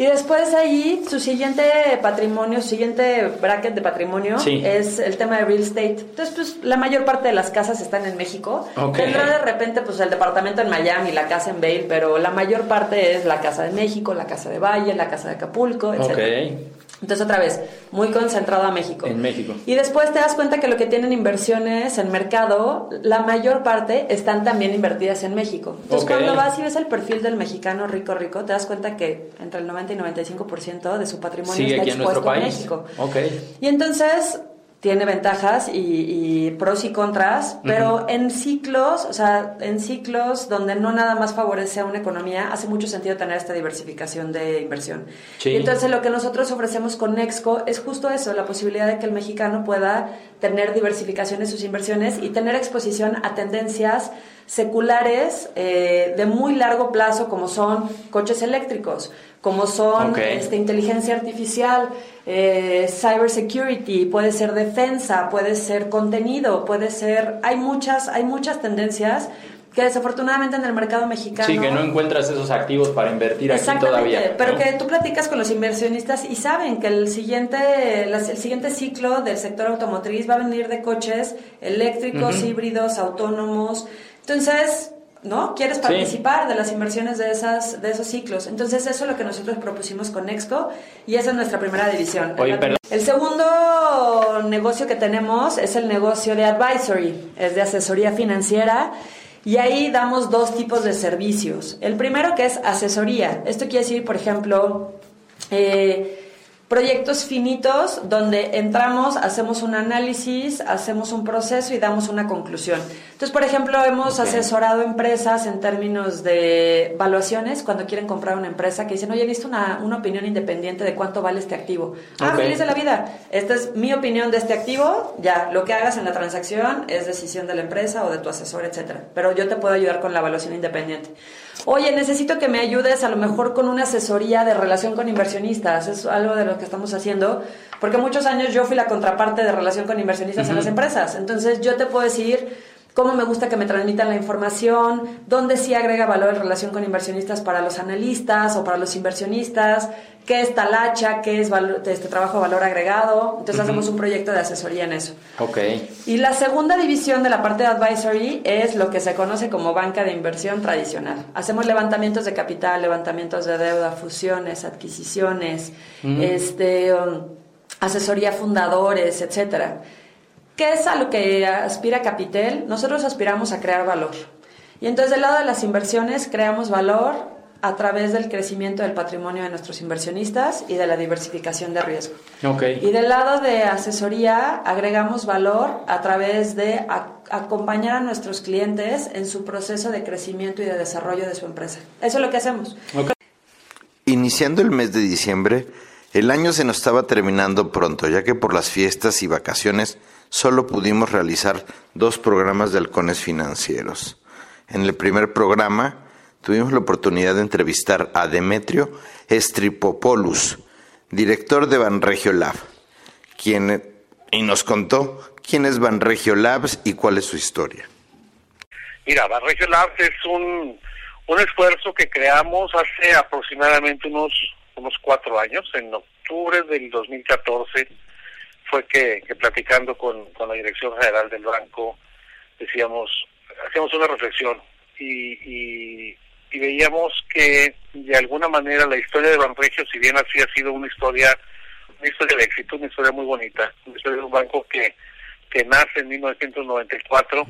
Y después ahí, su siguiente patrimonio, su siguiente bracket de patrimonio
Sí.
es el tema de real estate. Entonces, pues la mayor parte de las casas están en México. Tendrá de repente pues el departamento en Miami, la casa en Vail, pero la mayor parte es la casa de México, la casa de Valle, la casa de Acapulco, etc.
Ok.
Entonces, otra vez, muy concentrado a México.
En México.
Y después te das cuenta que lo que tienen inversiones en mercado, la mayor parte están también invertidas en México. Entonces, cuando vas y ves el perfil del mexicano rico rico, te das cuenta que entre el 90 y 95% de su patrimonio
Sigue
está
aquí en nuestro
expuesto en
país.
México.
Ok.
Y entonces tiene ventajas y, y pros y contras, pero en ciclos, o sea, en ciclos donde no nada más favorece a una economía, hace mucho sentido tener esta diversificación de inversión.
Sí.
Y entonces lo que nosotros ofrecemos con Nexco es justo eso, la posibilidad de que el mexicano pueda tener diversificación en sus inversiones y tener exposición a tendencias seculares eh, de muy largo plazo como son coches eléctricos, como son este, inteligencia artificial, eh, cybersecurity, puede ser defensa, puede ser contenido, puede ser... Hay muchas, hay muchas tendencias que desafortunadamente en el mercado mexicano...
Sí, que no encuentras esos activos para invertir aquí todavía.
Pero
¿no?
que tú platicas con los inversionistas y saben que el siguiente, el siguiente ciclo del sector automotriz va a venir de coches eléctricos, híbridos, autónomos. Entonces, ¿no? Quieres
Sí.
participar de las inversiones de, esas, de esos ciclos. Entonces, eso es lo que nosotros propusimos con Nexco y esa es nuestra primera división.
Oye, perdón.
El segundo negocio que tenemos es el negocio de advisory, es de asesoría financiera. Y ahí damos dos tipos de servicios. El primero que es asesoría. Esto quiere decir, por ejemplo, eh, proyectos finitos donde entramos, hacemos un análisis, hacemos un proceso y damos una conclusión. Entonces, por ejemplo, hemos asesorado empresas en términos de valuaciones cuando quieren comprar una empresa que dicen, oye, necesito una, una opinión independiente de cuánto vale este activo. Ah, feliz de la vida. Esta es mi opinión de este activo. Ya, lo que hagas en la transacción es decisión de la empresa o de tu asesor, etcétera. Pero yo te puedo ayudar con la evaluación independiente. Oye, necesito que me ayudes a lo mejor con una asesoría de relación con inversionistas. Es algo de lo que estamos haciendo. Porque muchos años yo fui la contraparte de relación con inversionistas en las empresas. Entonces yo te puedo decir cómo me gusta que me transmitan la información, dónde sí agrega valor en relación con inversionistas para los analistas o para los inversionistas, qué es talacha, qué es este trabajo de valor agregado. Entonces hacemos un proyecto de asesoría en eso.
Ok.
Y la segunda división de la parte de advisory es lo que se conoce como banca de inversión tradicional. Hacemos levantamientos de capital, levantamientos de deuda, fusiones, adquisiciones, este, um, asesoría a fundadores, etcétera. ¿Qué es a lo que aspira Capitel? Nosotros aspiramos a crear valor. Y entonces del lado de las inversiones creamos valor a través del crecimiento del patrimonio de nuestros inversionistas y de la diversificación de riesgo.
Okay.
Y del lado de asesoría agregamos valor a través de acompañar a nuestros clientes en su proceso de crecimiento y de desarrollo de su empresa. Eso es lo que hacemos.
Iniciando el mes de diciembre, el año se nos estaba terminando pronto, ya que por las fiestas y vacaciones solo pudimos realizar dos programas de halcones financieros. En el primer programa tuvimos la oportunidad de entrevistar a Demetrio Stripopoulos, director de Banregio Lab, quien y nos contó quién es Banregio Labs y cuál es su historia.
Mira, Banregio Labs es un, un esfuerzo que creamos hace aproximadamente unos unos cuatro años, en octubre del 2014, fue que, platicando con, la Dirección General del Banco, decíamos, hacíamos una reflexión y, veíamos que de alguna manera la historia de Banregio, si bien así ha sido una historia, una historia de éxito, una historia muy bonita, una historia de un banco que, que nace en 1994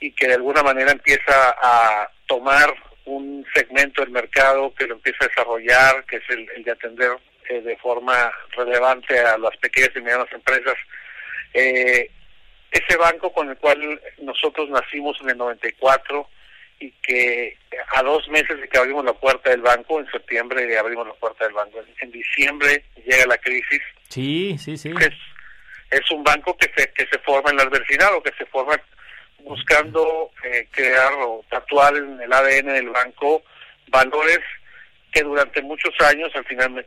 y que de alguna manera empieza a tomar un segmento del mercado que lo empieza a desarrollar, que es el, de atender eh, de forma relevante a las pequeñas y medianas empresas. Eh, ese banco con el cual nosotros nacimos en el 94 y que a dos meses de que abrimos la puerta del banco, en septiembre abrimos la puerta del banco, en, diciembre llega la crisis.
Sí, sí, sí.
Es, es un banco que se, que se forma en la adversidad o que se forma buscando eh, crear o tatuar en el ADN del banco valores que durante muchos años al final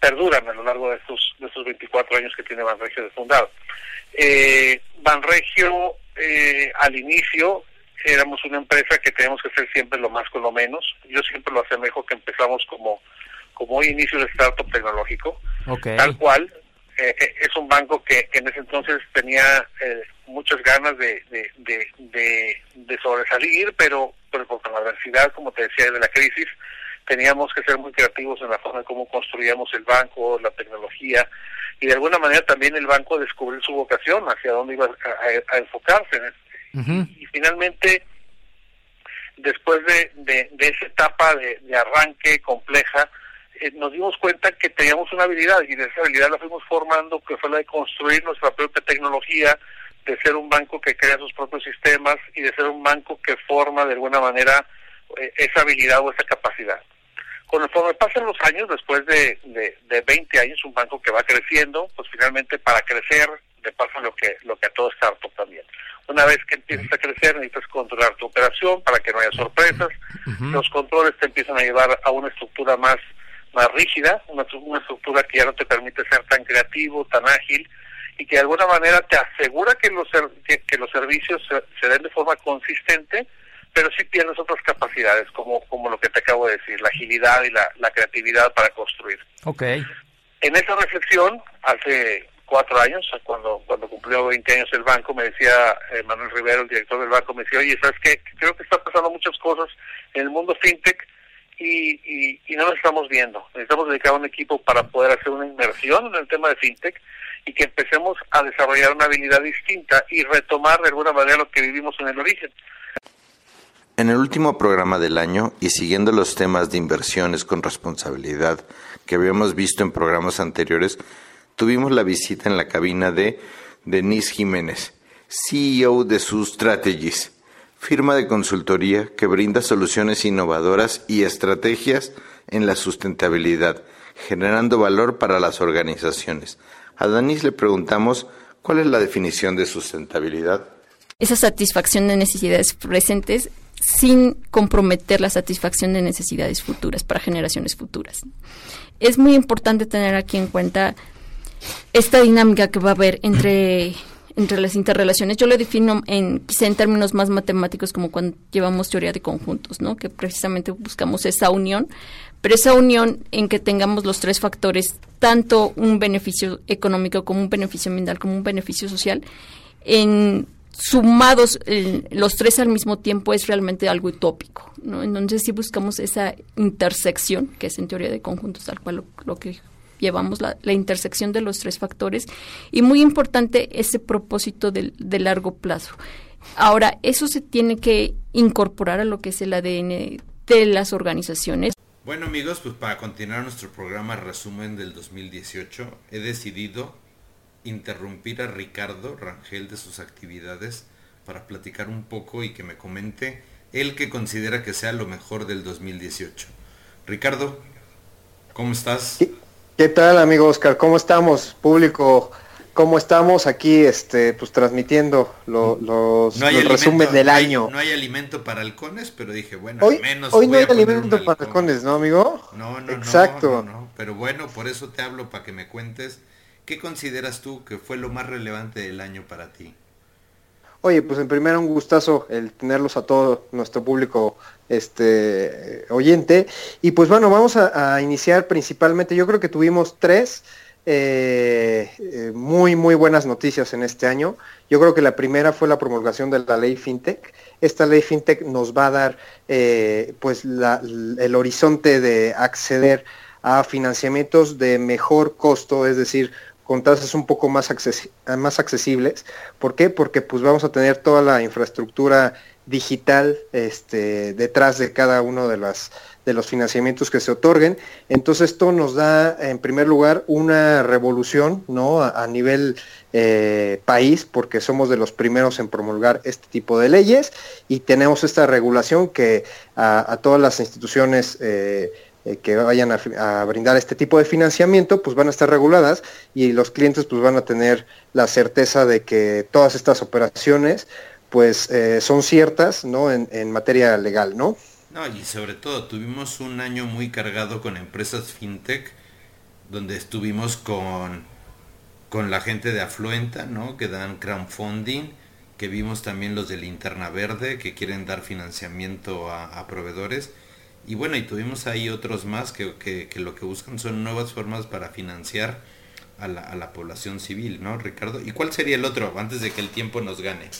perduran a lo largo de estos, de estos 24 años que tiene Banregio de fundado. Eh, Banregio eh, al inicio éramos una empresa que tenemos que hacer siempre lo más con lo menos. Yo siempre lo asemejo que empezamos como, como inicio de startup tecnológico. Tal cual, eh, eh, es un banco que, en ese entonces tenía eh, muchas ganas de, de, sobresalir, pero, pero por la adversidad, como te decía, de la crisis, teníamos que ser muy creativos en la forma en cómo construíamos el banco, la tecnología, y de alguna manera también el banco descubrió su vocación, hacia dónde iba a, enfocarse. Y, finalmente, después de, de, esa etapa de arranque compleja, eh, nos dimos cuenta que teníamos una habilidad y de esa habilidad la fuimos formando, que fue la de construir nuestra propia tecnología, de ser un banco que crea sus propios sistemas y de ser un banco que forma de alguna manera eh, esa habilidad o esa capacidad. Conforme pasan los años, después de, de, de 20 años, un banco que va creciendo, pues finalmente para crecer le pasa lo que, lo que a todo startup también. Una vez que empiezas a crecer, necesitas controlar tu operación para que no haya sorpresas. Los controles te empiezan a llevar a una estructura más más rígida, una, una estructura que ya no te permite ser tan creativo, tan ágil y que de alguna manera te asegura que los, que, los servicios se, den de forma consistente, pero sí tienes otras capacidades, como, como lo que te acabo de decir, la agilidad y la, la creatividad para construir.
Ok.
En esa reflexión, hace cuatro años, cuando, cuando cumplió 20 años el banco, me decía eh, Manuel Rivero, el director del banco, me decía, oye, ¿sabes qué? Creo que están pasando muchas cosas en el mundo fintech y, y, no lo estamos viendo. Necesitamos dedicar un equipo para poder hacer una inversión en el tema de fintech y que empecemos a desarrollar una habilidad distinta y retomar de alguna manera lo que vivimos en el origen.
En el último programa del año y siguiendo los temas de inversiones con responsabilidad que habíamos visto en programas anteriores, tuvimos la visita en la cabina de Denise Jiménez, CEO de sus Strategies firma de consultoría que brinda soluciones innovadoras y estrategias en la sustentabilidad, generando valor para las organizaciones. A Danis le preguntamos cuál es la definición de sustentabilidad.
Esa satisfacción de necesidades presentes sin comprometer la satisfacción de necesidades futuras para generaciones futuras. Es muy importante tener aquí en cuenta esta dinámica que va a haber entre entre las interrelaciones. Yo lo defino en quizá en términos más matemáticos como cuando llevamos teoría de conjuntos, ¿no? Que precisamente buscamos esa unión, pero esa unión en que tengamos los tres factores, tanto un beneficio económico como un beneficio ambiental como un beneficio social, en sumados los tres al mismo tiempo es realmente algo utópico, ¿no? Entonces si buscamos esa intersección, que es en teoría de conjuntos tal cual lo, que llevamos, la, intersección de los tres factores, y muy importante ese propósito de, de largo plazo. Ahora, eso se tiene que incorporar a lo que es el ADN de las organizaciones.
Bueno amigos, pues para continuar nuestro programa resumen del 2018, he decidido interrumpir a Ricardo Rangel de sus actividades para platicar un poco y que me comente él que considera que sea lo mejor del 2018. Ricardo, ¿cómo estás?
¿Qué tal, amigo Oscar? ¿Cómo estamos, público? ¿Cómo estamos aquí, este, pues transmitiendo los, los resumen del año?
no hay alimento para halcones, pero dije, bueno,
hoy,
al menos.
Hoy no hay alimento para halcones, ¿no, amigo?
No, no,
Exacto.
no, Pero bueno, por eso te hablo para que me cuentes ¿Qué consideras tú que fue lo más relevante del año para ti?
Oye, pues en primero un gustazo el tenerlos a todo nuestro público este oyente. Y pues bueno, vamos a, iniciar principalmente, yo creo que tuvimos tres eh, eh, muy, muy buenas noticias en este año. Yo creo que la primera fue la promulgación de la ley FinTech. Esta ley FinTech nos va a dar eh, pues el horizonte de acceder a financiamientos de mejor costo, es decir, con tasas un poco más, más accesibles. ¿Por qué? Porque pues vamos a tener toda la infraestructura digital este, detrás de cada uno de, de los financiamientos que se otorguen. Entonces esto nos da, en primer lugar, una revolución ¿no? a, nivel eh, país, porque somos de los primeros en promulgar este tipo de leyes y tenemos esta regulación que a, todas las instituciones eh, que vayan a, brindar este tipo de financiamiento, pues van a estar reguladas y los clientes pues van a tener la certeza de que todas estas operaciones pues eh, son ciertas, ¿no? En, materia legal, ¿no?
No, y sobre todo tuvimos un año muy cargado con empresas fintech, donde estuvimos con, con la gente de Afluenta, ¿no? Que dan crowdfunding, que vimos también los de Linterna Verde, que quieren dar financiamiento a proveedores y bueno, y tuvimos ahí otros más que, que, lo que buscan son nuevas formas para financiar a la, a la población civil, ¿no, Ricardo? ¿Y cuál sería el otro antes de que el tiempo nos gane?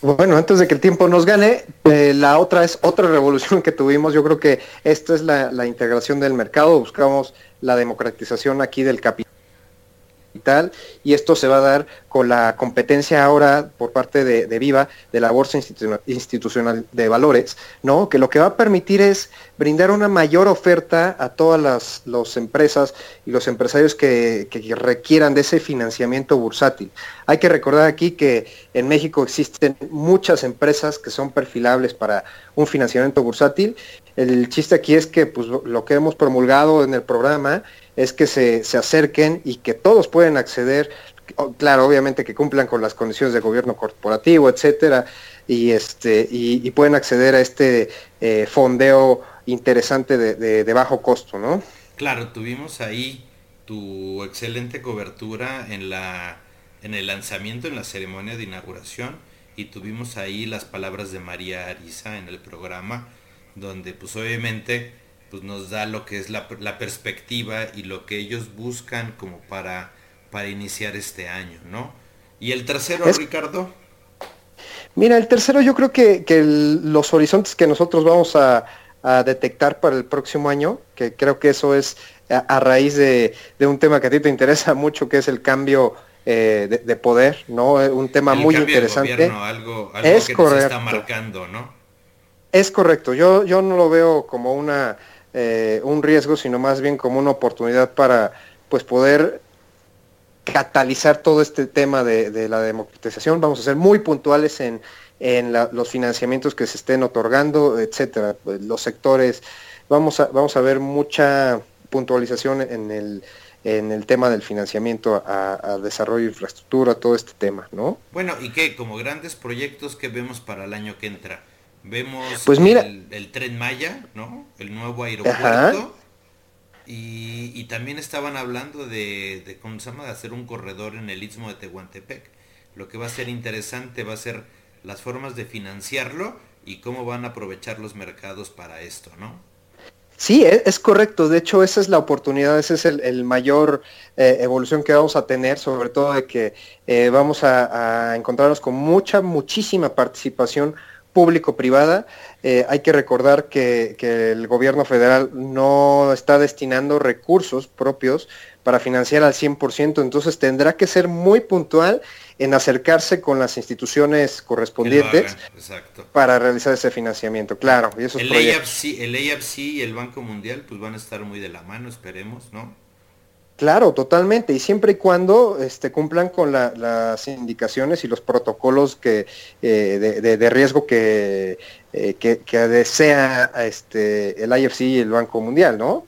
Bueno, antes de que el tiempo nos gane, eh, la otra es otra revolución que tuvimos. Yo creo que esta es la, la integración del mercado. Buscamos la democratización aquí del capital y esto se va a dar con la competencia ahora por parte de, Viva de la Bolsa Institucional de Valores, ¿no? Que lo que va a permitir es brindar una mayor oferta a todas las empresas y los empresarios que, requieran de ese financiamiento bursátil. Hay que recordar aquí que en México existen muchas empresas que son perfilables para un financiamiento bursátil. El chiste aquí es que pues, lo que hemos promulgado en el programa es que se, se acerquen y que todos pueden acceder, claro, obviamente que cumplan con las condiciones de gobierno corporativo, etcétera, y este, y, pueden acceder a este eh, fondeo interesante de, de, bajo costo, ¿no?
Claro, tuvimos ahí tu excelente cobertura en la en el lanzamiento, en la ceremonia de inauguración, y tuvimos ahí las palabras de María Arisa en el programa, donde pues obviamente pues nos da lo que es la, perspectiva y lo que ellos buscan como para, para iniciar este año, ¿no? ¿Y el tercero, Ricardo?
Mira, el tercero yo creo que, los horizontes que nosotros vamos a, detectar para el próximo año, que creo que eso es a, raíz de, un tema que a ti te interesa mucho, que es el cambio eh, de, poder, ¿no? Un tema muy interesante.
algo, es que correcto. está marcando, ¿no?
Es correcto, yo, yo no lo veo como una eh, un riesgo, sino más bien como una oportunidad para pues poder catalizar todo este tema de, la democratización. Vamos a ser muy puntuales en, los financiamientos que se estén otorgando, etcétera, pues, los sectores. Vamos a, vamos a ver mucha puntualización en el, en el tema del financiamiento a, a, desarrollo de infraestructura, todo este tema, ¿no?
Bueno, y que como grandes proyectos que vemos para el año que entra, Vemos
pues mira,
el, tren Maya, ¿no? El nuevo aeropuerto. Y, también estaban hablando de, ¿cómo se llama? De hacer un corredor en el istmo de Tehuantepec. Lo que va a ser interesante va a ser las formas de financiarlo y cómo van a aprovechar los mercados para esto, ¿no?
Sí, e, es, correcto. De hecho, esa es la oportunidad, ese es el, mayor eh, evolución que vamos a tener, sobre todo de que eh, vamos a, encontrarnos con mucha, muchísima participación público-privada. Eh, hay que recordar que, que, el gobierno federal no está destinando recursos propios para financiar al 100%, entonces tendrá que ser muy puntual en acercarse con las instituciones correspondientes para realizar ese financiamiento, claro. Y
el, AFC, el AFC y el Banco Mundial pues van a estar muy de la mano, esperemos, ¿no?
Claro, totalmente, y siempre y cuando este, cumplan con las indicaciones y los protocolos que, eh, de, riesgo que, eh, que, que, desea este, el IFC y el Banco Mundial, ¿no?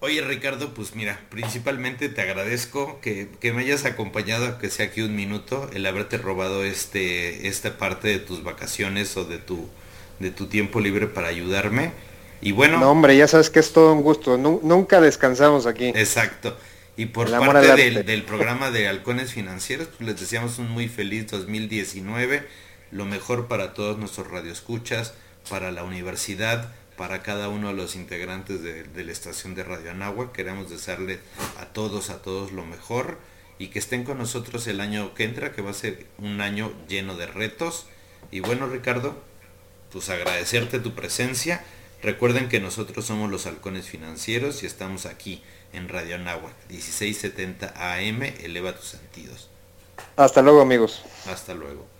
Oye Ricardo, pues mira, principalmente te agradezco que, me hayas acompañado, que sea aquí un minuto, el haberte robado este, esta parte de tus vacaciones o de tu, de tu tiempo libre para ayudarme. Y bueno.
No, hombre, ya sabes que es todo un gusto. nunca descansamos aquí.
Exacto. Y por parte del, del, programa de Halcones Financieros, pues les deseamos un muy feliz 2019. Lo mejor para todos nuestros radioescuchas, para la universidad para cada uno de los integrantes de, la estación de Radio Anagua. Queremos desearle a todos, a todos lo mejor y que estén con nosotros el año que entra, que va a ser un año lleno de retos. Y bueno, Ricardo, pues agradecerte tu presencia. Recuerden que nosotros somos los halcones financieros y estamos aquí en Radio Anáhuac, 1670 AM, eleva tus sentidos.
Hasta luego amigos.
Hasta luego.